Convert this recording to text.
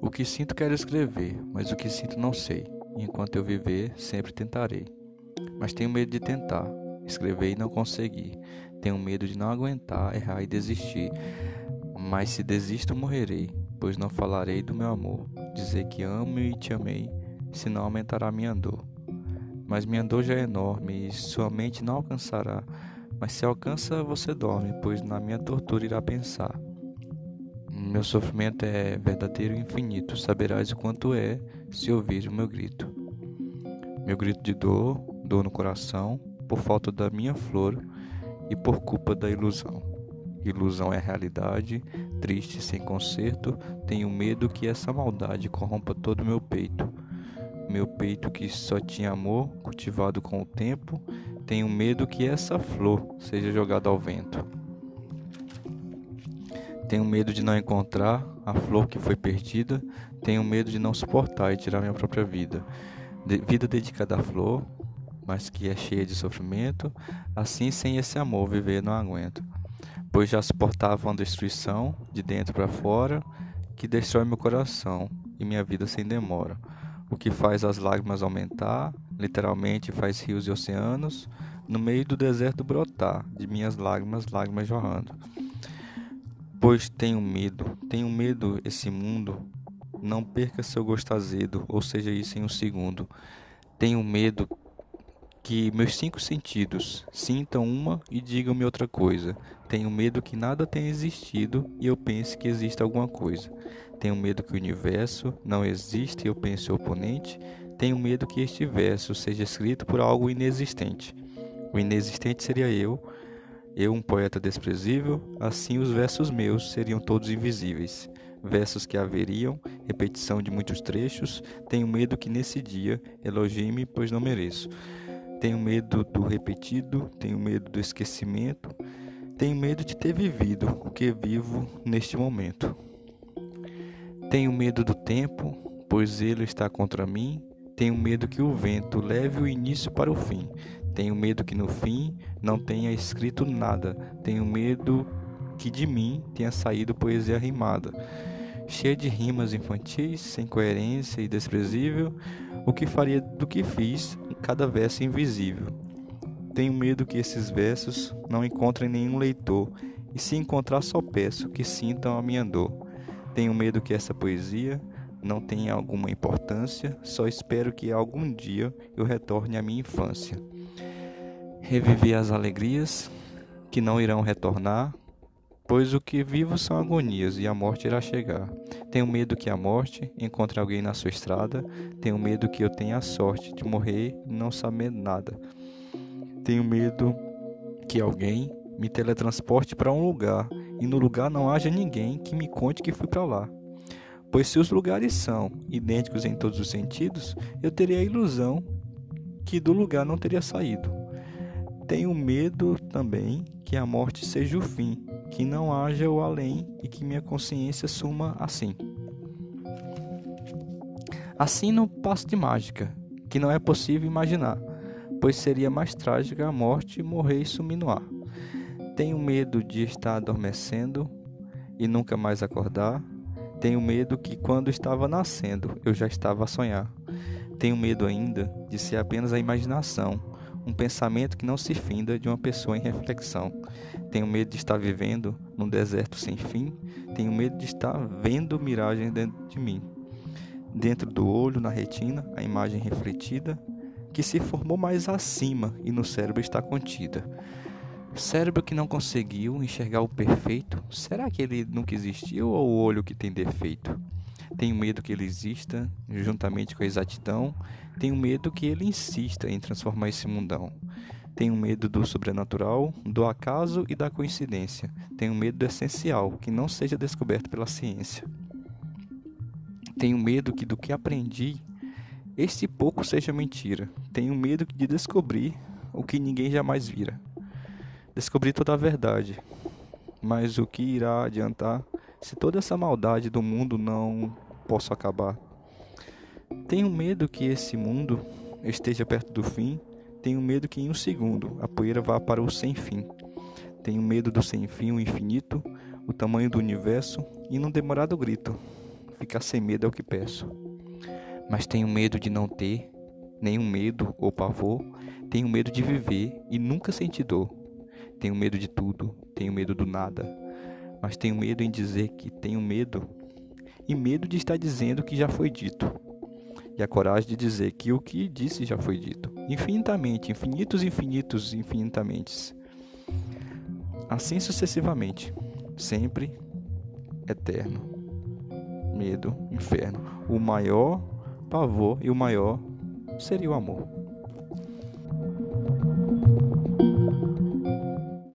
O que sinto quero escrever, mas o que sinto não sei. Enquanto eu viver, sempre tentarei. Mas tenho medo de tentar, escrever e não conseguir. Tenho medo de não aguentar, errar e desistir. Mas se desisto, morrerei, pois não falarei do meu amor. Dizer que amo e te amei, senão aumentará minha dor. Mas minha dor já é enorme e sua mente não alcançará. Mas se alcança, você dorme, pois na minha tortura irá pensar. Meu sofrimento é verdadeiro e infinito, saberás o quanto é se ouvires o meu grito. Meu grito de dor, dor no coração, por falta da minha flor e por culpa da ilusão. Ilusão é realidade, triste sem conserto, tenho medo que essa maldade corrompa todo o meu peito. Meu peito que só tinha amor, cultivado com o tempo, tenho medo que essa flor seja jogada ao vento. Tenho medo de não encontrar a flor que foi perdida. Tenho medo de não suportar e tirar minha própria vida. De vida dedicada à flor, mas que é cheia de sofrimento. Assim, sem esse amor, viver não aguento. Pois já suportava uma destruição de dentro para fora que destrói meu coração e minha vida sem demora. O que faz as lágrimas aumentar, literalmente faz rios e oceanos, no meio do deserto brotar, de minhas lágrimas, lágrimas jorrando. Pois tenho medo, tenho medo esse mundo não perca seu gosto azedo, ou seja, isso em um segundo. Tenho medo que meus cinco sentidos sintam uma e digam-me outra coisa. Tenho medo que nada tenha existido e eu pense que existe alguma coisa. Tenho medo que o universo não exista e eu pense oponente. Tenho medo que este verso seja escrito por algo inexistente. O inexistente seria eu, eu, um poeta desprezível, assim os versos meus seriam todos invisíveis. Versos que haveriam, repetição de muitos trechos. Tenho medo que nesse dia elogie-me, pois não mereço. Tenho medo do repetido, tenho medo do esquecimento, tenho medo de ter vivido o que vivo neste momento. Tenho medo do tempo, pois ele está contra mim. Tenho medo que o vento leve o início para o fim. Tenho medo que no fim não tenha escrito nada. Tenho medo que de mim tenha saído poesia rimada, cheia de rimas infantis, sem coerência e desprezível, o que faria do que fiz cada verso invisível. Tenho medo que esses versos não encontrem nenhum leitor, e se encontrar só peço que sintam a minha dor. Tenho medo que essa poesia não tenha alguma importância, só espero que algum dia eu retorne à minha infância. Reviver as alegrias que não irão retornar, pois o que vivo são agonias e a morte irá chegar. Tenho medo que a morte encontre alguém na sua estrada, tenho medo que eu tenha a sorte de morrer e não saber nada. Tenho medo que alguém me teletransporte para um lugar e no lugar não haja ninguém que me conte que fui para lá. Pois se os lugares são idênticos em todos os sentidos, eu teria a ilusão que do lugar não teria saído. Tenho medo também que a morte seja o fim, que não haja o além e que minha consciência suma assim. Assim no passo de mágica, que não é possível imaginar, pois seria mais trágica a morte morrer e sumir no ar. Tenho medo de estar adormecendo e nunca mais acordar. Tenho medo que quando estava nascendo eu já estava a sonhar. Tenho medo ainda de ser apenas a imaginação um pensamento que não se finda de uma pessoa em reflexão. Tenho medo de estar vivendo num deserto sem fim, tenho medo de estar vendo miragens dentro de mim. Dentro do olho, na retina, a imagem refletida, que se formou mais acima e no cérebro está contida. Cérebro que não conseguiu enxergar o perfeito, será que ele nunca existiu ou o olho que tem defeito? Tenho medo que ele exista juntamente com a exatidão. Tenho medo que ele insista em transformar esse mundão. Tenho medo do sobrenatural, do acaso e da coincidência. Tenho medo do essencial, que não seja descoberto pela ciência. Tenho medo que do que aprendi, este pouco seja mentira. Tenho medo de descobrir o que ninguém jamais vira. Descobrir toda a verdade. Mas o que irá adiantar se toda essa maldade do mundo não posso acabar. Tenho medo que esse mundo esteja perto do fim. Tenho medo que em um segundo a poeira vá para o sem fim. Tenho medo do sem fim, o infinito, o tamanho do universo e num demorado grito. ficar sem medo é o que peço. Mas tenho medo de não ter nenhum medo ou pavor. Tenho medo de viver e nunca sentir dor. Tenho medo de tudo, tenho medo do nada. Mas tenho medo em dizer que tenho medo e medo de estar dizendo que já foi dito. E a coragem de dizer que o que disse já foi dito. Infinitamente, infinitos, infinitos, infinitamente. Assim sucessivamente. Sempre eterno. Medo, inferno. O maior pavor e o maior seria o amor.